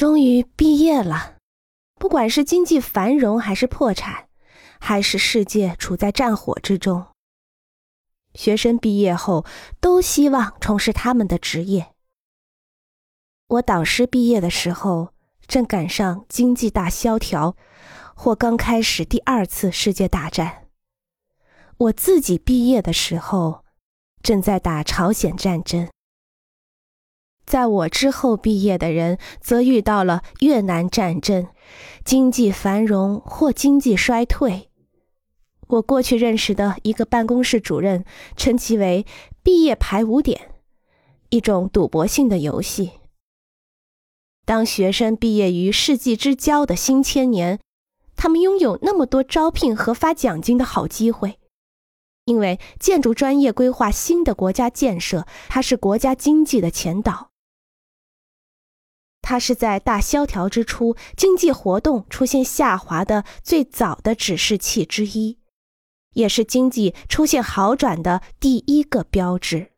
终于毕业了，不管是经济繁荣还是破产，还是世界处在战火之中，学生毕业后都希望从事他们的职业。我导师毕业的时候，正赶上经济大萧条，或刚开始第二次世界大战。我自己毕业的时候，正在打朝鲜战争。在我之后毕业的人，则遇到了越南战争，经济繁荣或经济衰退。我过去认识的一个办公室主任称其为“毕业排污点”，一种赌博性的游戏。当学生毕业于世纪之交的新千年，他们拥有那么多招聘和发奖金的好机会，因为建筑专业规划新的国家建设，它是国家经济的前导。它是在大萧条之初经济活动出现下滑的最早的指示器之一，也是经济出现好转的第一个标志。